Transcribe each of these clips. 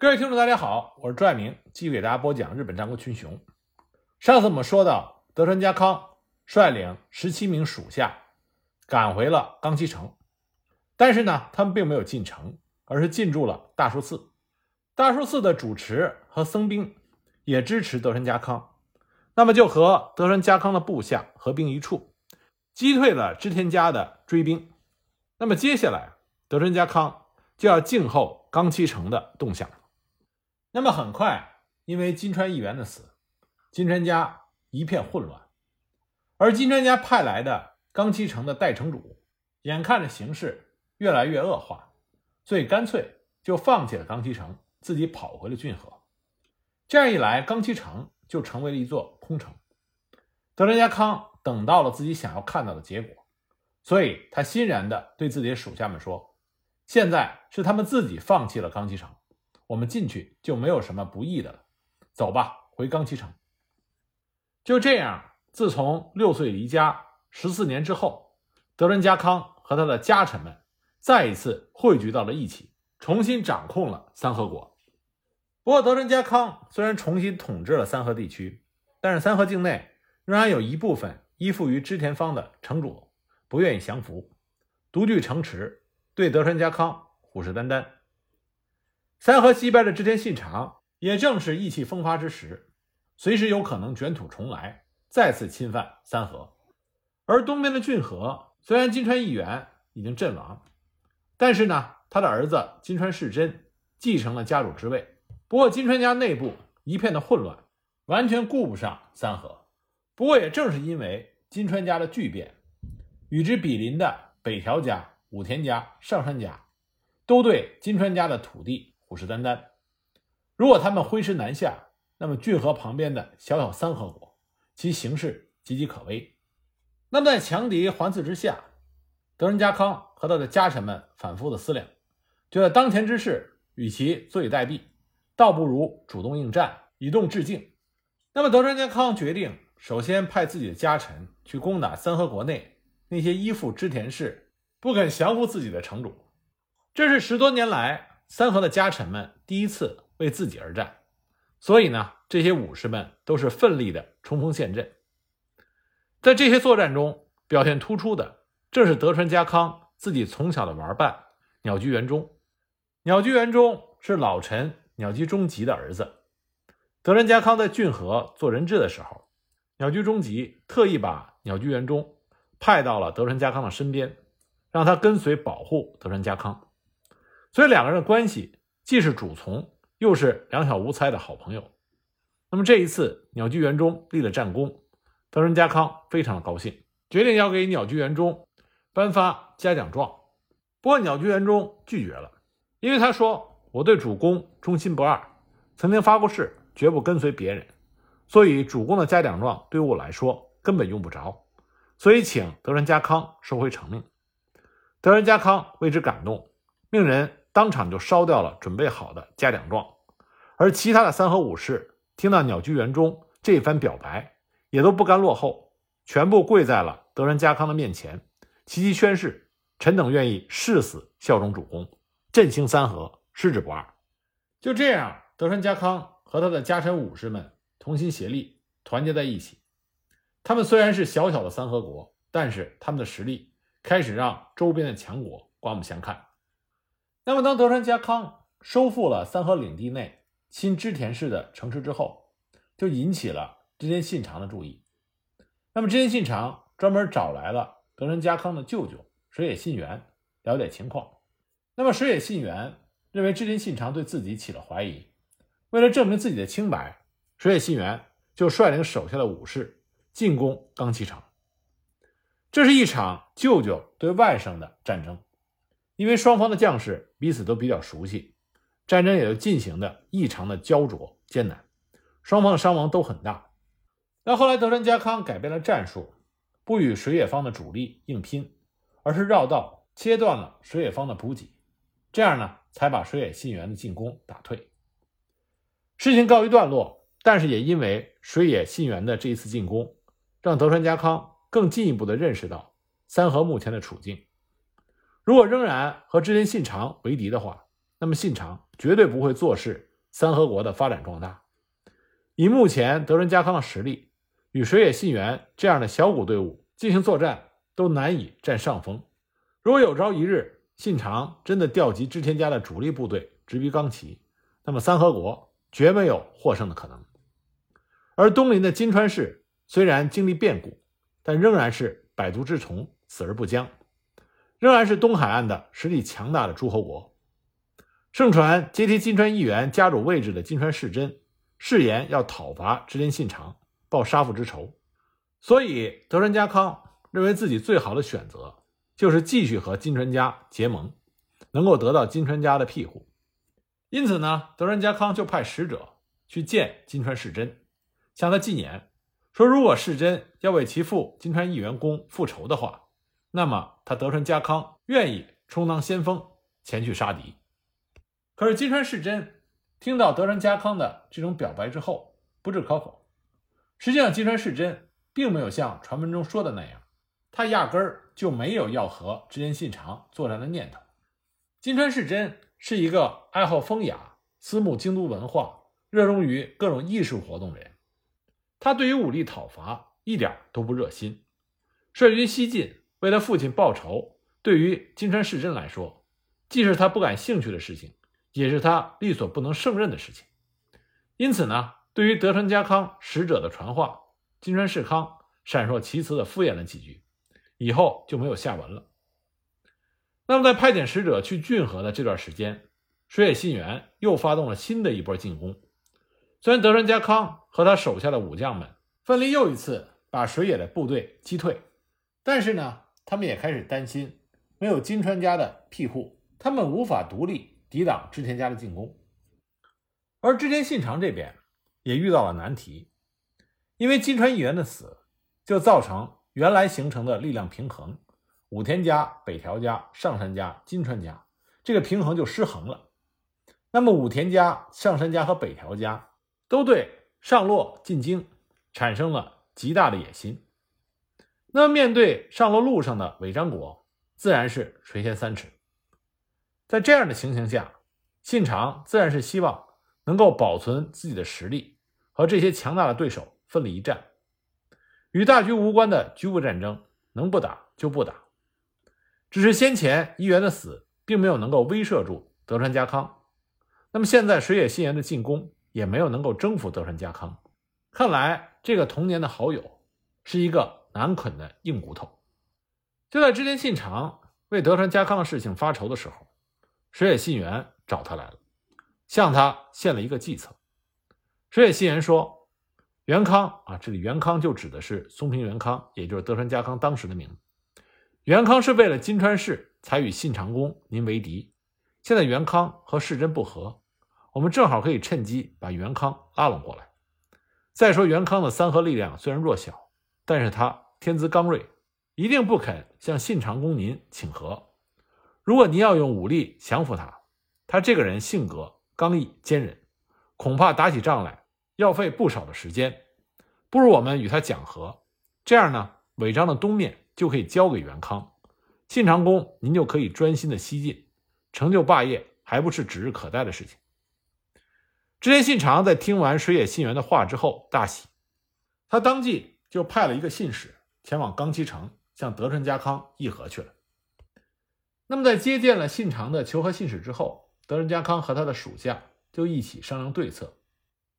各位听众，大家好，我是朱爱明，继续给大家播讲日本战国群雄。上次我们说到，德川家康率领十七名属下赶回了冈崎城，但是呢，他们并没有进城，而是进驻了大树寺。大树寺的主持和僧兵也支持德川家康，那么就和德川家康的部下合兵一处，击退了织田家的追兵。那么接下来，德川家康就要静候冈崎城的动向。那么很快，因为金川议员的死，金川家一片混乱，而金川家派来的冈崎城的代城主，眼看着形势越来越恶化，所以干脆就放弃了冈崎城，自己跑回了骏河。这样一来，冈崎城就成为了一座空城。德川家康等到了自己想要看到的结果，所以他欣然地对自己的属下们说：“现在是他们自己放弃了冈崎城。”我们进去就没有什么不易的了，走吧，回冈崎城。就这样，自从六岁离家十四年之后，德川家康和他的家臣们再一次汇聚到了一起，重新掌控了三河国。不过，德川家康虽然重新统治了三河地区，但是三河境内仍然有一部分依附于织田方的城主不愿意降服，独据城池，对德川家康虎视眈眈。三河西边的织田信长也正是意气风发之时，随时有可能卷土重来，再次侵犯三河。而东边的骏河，虽然金川议员已经阵亡，但是呢，他的儿子金川世真继承了家主之位。不过金川家内部一片的混乱，完全顾不上三河。不过也正是因为金川家的巨变，与之比邻的北条家、武田家、上杉家，都对金川家的土地。虎视眈眈，如果他们挥师南下，那么骏河旁边的小小三河国，其形势岌岌可危。那么在强敌环伺之下，德川家康和他的家臣们反复的思量，觉得当前之事，与其坐以待毙，倒不如主动应战，以动制静。那么德川家康决定，首先派自己的家臣去攻打三河国内那些依附织田氏、不肯降服自己的城主。这是十多年来。三河的家臣们第一次为自己而战，所以呢，这些武士们都是奋力的冲锋陷阵。在这些作战中，表现突出的正是德川家康自己从小的玩伴鸟居元忠。鸟居元忠是老臣鸟居忠吉的儿子。德川家康在骏河做人质的时候，鸟居忠吉特意把鸟居元忠派到了德川家康的身边，让他跟随保护德川家康。所以两个人的关系既是主从，又是两小无猜的好朋友。那么这一次鸟居元忠立了战功，德川家康非常的高兴，决定要给鸟居元忠颁发嘉奖状。不过鸟居元忠拒绝了，因为他说：“我对主公忠心不二，曾经发过誓，绝不跟随别人，所以主公的嘉奖状对我来说根本用不着。所以请德川家康收回成命。”德川家康为之感动，命人。当场就烧掉了准备好的嘉奖状，而其他的三河武士听到鸟居元忠这番表白，也都不甘落后，全部跪在了德川家康的面前，齐齐宣誓：臣等愿意誓死效忠主公，振兴三河，矢志不二。就这样，德川家康和他的家臣武士们同心协力，团结在一起。他们虽然是小小的三河国，但是他们的实力开始让周边的强国刮目相看。那么，当德川家康收复了三河领地内亲织田氏的城池之后，就引起了织田信长的注意。那么，织田信长专门找来了德川家康的舅舅水野信元了解情况。那么，水野信元认为织田信长对自己起了怀疑，为了证明自己的清白，水野信元就率领手下的武士进攻冈崎城。这是一场舅舅对外甥的战争。因为双方的将士彼此都比较熟悉，战争也就进行的异常的焦灼艰难，双方的伤亡都很大。但后来德川家康改变了战术，不与水野方的主力硬拼，而是绕道切断了水野方的补给，这样呢才把水野信元的进攻打退。事情告一段落，但是也因为水野信元的这一次进攻，让德川家康更进一步的认识到三河目前的处境。如果仍然和织田信长为敌的话，那么信长绝对不会坐视三河国的发展壮大。以目前德川家康的实力，与水野信元这样的小股队伍进行作战，都难以占上风。如果有朝一日信长真的调集织田家的主力部队直逼冈崎，那么三河国绝没有获胜的可能。而东林的金川市虽然经历变故，但仍然是百足之虫，死而不僵，仍然是东海岸的实力强大的诸侯国。盛传接替金川议员家主位置的金川世真，誓言要讨伐织田信长，报杀父之仇。所以德川家康认为自己最好的选择就是继续和金川家结盟，能够得到金川家的庇护。因此呢，德川家康就派使者去见金川世真，向他进言说，如果世真要为其父金川议员公复仇的话，那么他德川家康愿意充当先锋前去杀敌。可是金川世真听到德川家康的这种表白之后，不置可否。实际上，金川世真并没有像传闻中说的那样，他压根儿就没有要和织田信长作战的念头。金川世真是一个爱好风雅、思慕京都文化、热衷于各种艺术活动的人，他对于武力讨伐一点都不热心。率军西进，为他父亲报仇，对于金川世真来说，既是他不感兴趣的事情。也是他力所不能胜任的事情，因此呢，对于德川家康使者的传话，金川世康闪烁其词的敷衍了几句，以后就没有下文了。那么，在派遣使者去骏河的这段时间，水野信元又发动了新的一波进攻。虽然德川家康和他手下的武将们奋力又一次把水野的部队击退，但是呢，他们也开始担心，没有金川家的庇护，他们无法独立。抵挡织田家的进攻，而织田信长这边也遇到了难题，因为金川议员的死，就造成原来形成的力量平衡，武田家、北条家、上杉家、金川家这个平衡就失衡了。那么武田家、上杉家和北条家都对上洛进京产生了极大的野心，那面对上洛路上的尾张国，自然是垂涎三尺。在这样的情形下，信长自然是希望能够保存自己的实力，和这些强大的对手奋力一战。与大局无关的局部战争，能不打就不打。只是先前议员的死，并没有能够威慑住德川家康。那么现在水野信元的进攻，也没有能够征服德川家康。看来这个童年的好友，是一个难啃的硬骨头。就在织田信长为德川家康的事情发愁的时候，石野信元找他来了，向他献了一个计策。石野信元说：“元康啊，这里元康就指的是松平元康，也就是德川家康当时的名字。元康是为了金川氏才与信长公您为敌。现在元康和世真不和，我们正好可以趁机把元康拉拢过来。再说元康的三合力量虽然弱小，但是他天资刚锐，一定不肯向信长公您请和。”如果您要用武力降服他，他这个人性格刚毅坚忍，恐怕打起仗来要费不少的时间。不如我们与他讲和，这样呢，尾张的东面就可以交给元康，信长公您就可以专心的西进，成就霸业，还不是指日可待的事情。织田信长在听完水野信元的话之后大喜，他当即就派了一个信使前往冈崎城向德川家康议和去了。那么，在接见了信长的求和信使之后，德川家康和他的属下就一起商量对策。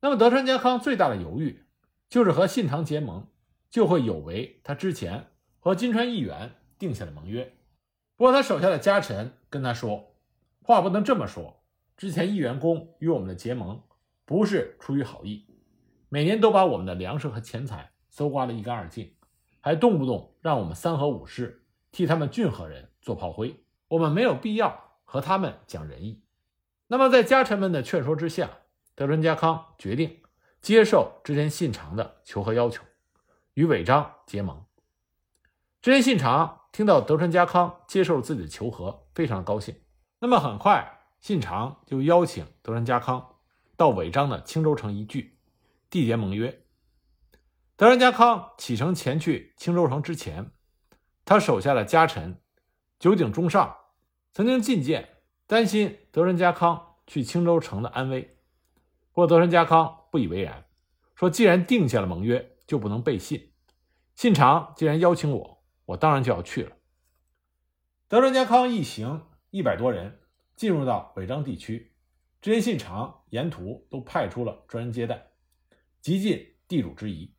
那么，德川家康最大的犹豫就是和信长结盟，就会有违他之前和金川议员定下的盟约。不过，他手下的家臣跟他说：“话不能这么说，之前议员公与我们的结盟不是出于好意，每年都把我们的粮食和钱财搜刮得一干二净，还动不动让我们三河武士替他们郡河人做炮灰。”我们没有必要和他们讲仁义。那么，在家臣们的劝说之下，德川家康决定接受织田信长的求和要求，与尾张结盟。织田信长听到德川家康接受了自己的求和，非常高兴。那么，很快信长就邀请德川家康到尾张的青州城一聚，缔结盟约。德川家康启程前去青州城之前，他手下的家臣。酒井忠上曾经进谏，担心德川家康去青州城的安危，不过德川家康不以为然，说既然定下了盟约，就不能背信。信长既然邀请我，我当然就要去了。德川家康一行一百多人进入到尾张地区，织田信长沿途都派出了专人接待，极尽地主之谊。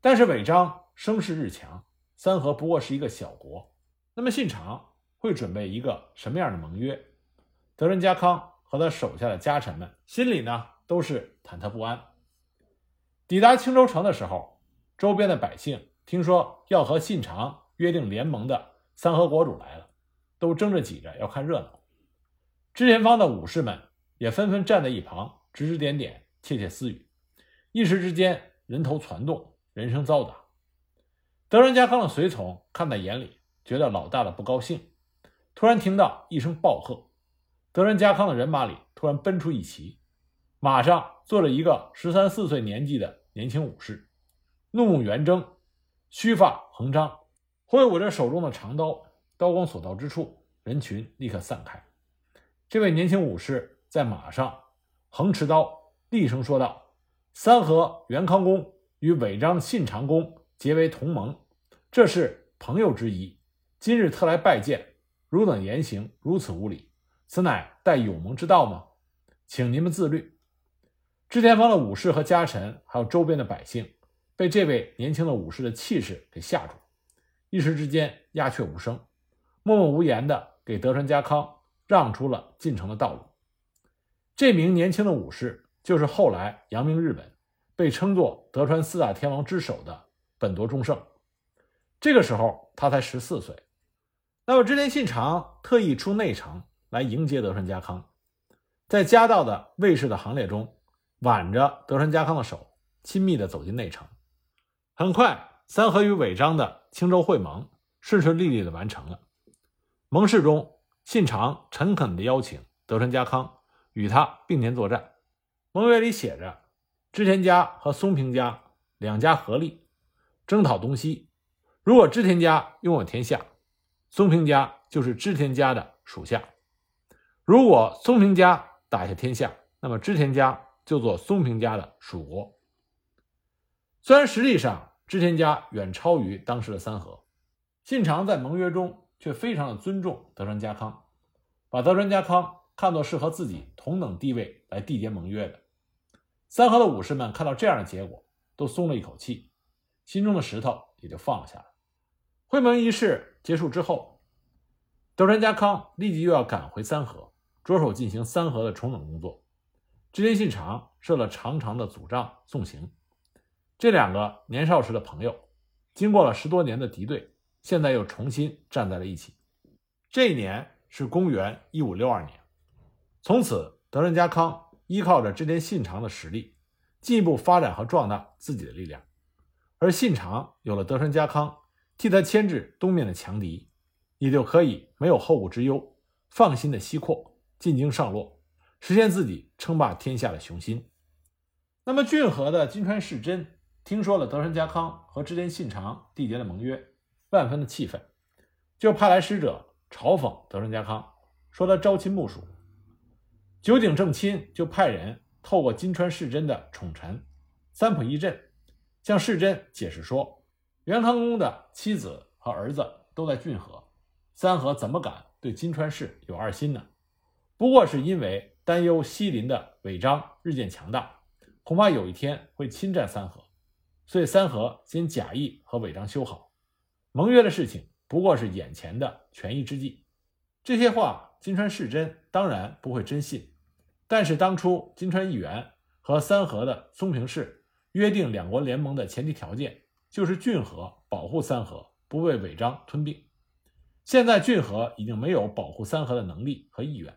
但是尾张声势日强，三河不过是一个小国，那么信长会准备一个什么样的盟约？德川家康和他手下的家臣们心里呢都是忐忑不安。抵达青州城的时候，周边的百姓听说要和信长约定联盟的。三河国主来了，都争着挤着要看热闹。织田方的武士们也纷纷站在一旁，指指点点，窃窃私语。一时之间，人头攒动，人声嘈杂。德仁家康的随从看在眼里，觉得老大的不高兴。突然听到一声暴喝，德仁家康的人马里突然奔出一骑，马上坐着一个十三四岁年纪的年轻武士，怒目圆睁，须发横张。挥舞着手中的长刀，刀光所到之处，人群立刻散开。这位年轻武士在马上横持刀，厉声说道：“三河元康公与尾张信长公结为同盟，这是朋友之谊。今日特来拜见，汝等言行如此无礼，此乃待友盟之道吗？请您们自律。”织田方的武士和家臣，还有周边的百姓，被这位年轻的武士的气势给吓住。一时之间鸦雀无声，默默无言的给德川家康让出了进城的道路。这名年轻的武士就是后来扬名日本、被称作德川四大天王之首的本多忠胜。这个时候他才十四岁。那么织田信长特意出内城来迎接德川家康，在家道的卫士的行列中挽着德川家康的手，亲密地走进内城。很快。三河与尾张的青州会盟顺顺利利地完成了。盟誓中，信长诚恳地邀请德川家康与他并肩作战。盟约里写着：织田家和松平家两家合力征讨东西。如果织田家拥有天下，松平家就是织田家的属下；如果松平家打下天下，那么织田家就做松平家的属国。虽然实际上，织田家远超于当时的三河，信长在盟约中却非常的尊重德川家康，把德川家康看作是和自己同等地位来缔结盟约的。三河的武士们看到这样的结果，都松了一口气，心中的石头也就放了下来。会盟仪式结束之后，德川家康立即又要赶回三河，着手进行三河的重整工作。织田信长设了长长的阻障送行。这两个年少时的朋友，经过了十多年的敌对，现在又重新站在了一起。这一年是公元一五六二年，从此德川家康依靠着织田信长的实力，进一步发展和壮大自己的力量。而信长有了德川家康替他牵制东面的强敌，也就可以没有后顾之忧，放心的西扩，进京上洛，实现自己称霸天下的雄心。那么骏河的金川世真。听说了德川家康和织田信长缔结了盟约，万分的气愤，就派来使者嘲讽德川家康，说他朝亲暮属。九井正亲就派人透过金川世真的宠臣三浦义镇，向世真解释说，元康公的妻子和儿子都在骏河，三河怎么敢对金川氏有二心呢？不过是因为担忧西林的尾张日渐强大，恐怕有一天会侵占三河。所以三河先假意和尾张修好盟约的事情，不过是眼前的权宜之计。这些话金川世真当然不会真信。但是当初金川议员和三河的松平氏约定两国联盟的前提条件，就是骏河保护三河不被尾张吞并。现在骏河已经没有保护三河的能力和意愿，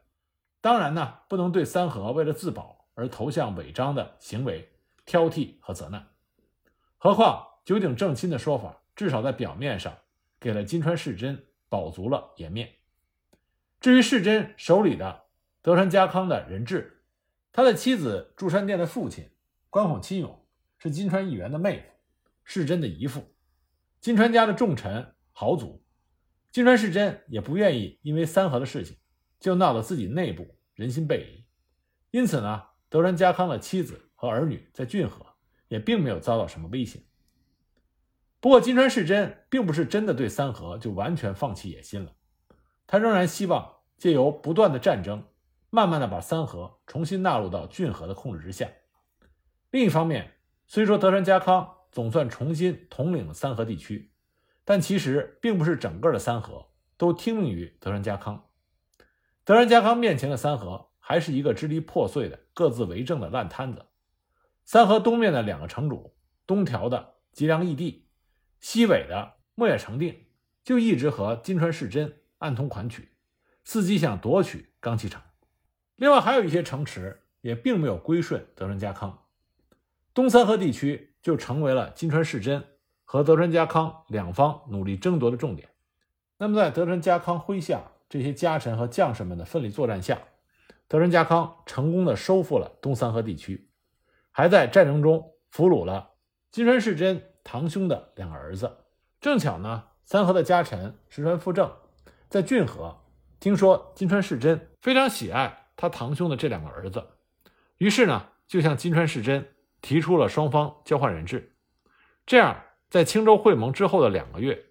当然呢，不能对三河为了自保而投向尾张的行为挑剔和责难。何况九鼎正亲的说法，至少在表面上给了金川世真保足了颜面。至于世真手里的德川家康的人质，他的妻子祝山殿的父亲关孔亲勇是金川议员的妹夫，世真的姨父。金川家的重臣豪族，金川世真也不愿意因为三河的事情就闹得自己内部人心背离。因此呢，德川家康的妻子和儿女在骏河也并没有遭到什么威胁。不过，金川世真并不是真的对三河就完全放弃野心了，他仍然希望借由不断的战争，慢慢的把三河重新纳入到骏河的控制之下。另一方面，虽说德川家康总算重新统领了三河地区，但其实并不是整个的三河都听命于德川家康。德川家康面前的三河还是一个支离破碎的、各自为政的烂摊子。三河东面的两个城主，东条的吉良义帝。西尾的末野成定就一直和金川世真暗通款曲，伺机想夺取冈崎城。另外还有一些城池也并没有归顺德川家康，东三河地区就成为了金川世真和德川家康两方努力争夺的重点。那么在德川家康麾下这些家臣和将士们的奋力作战下，德川家康成功的收复了东三河地区，还在战争中俘虏了金川世真。堂兄的两个儿子，正巧呢，三河的家臣石川富正在骏河听说金川世真非常喜爱他堂兄的这两个儿子，于是呢，就向金川世真提出了双方交换人质。这样，在青州会盟之后的两个月，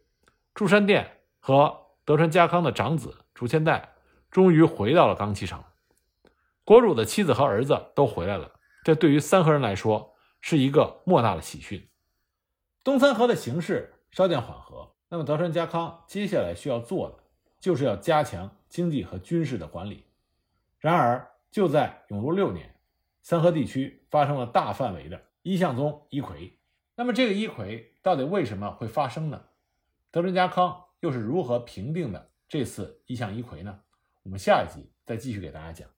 筑山殿和德川家康的长子竹千代终于回到了冈崎城，国主的妻子和儿子都回来了。这对于三河人来说是一个莫大的喜讯。东三河的形势稍见缓和，那么德川家康接下来需要做的，就是要加强经济和军事的管理。然而，就在永禄六年，三河地区发生了大范围的一向宗一揆。那么，这个一揆到底为什么会发生呢？德川家康又是如何平定的这次一向一揆呢？我们下一集再继续给大家讲。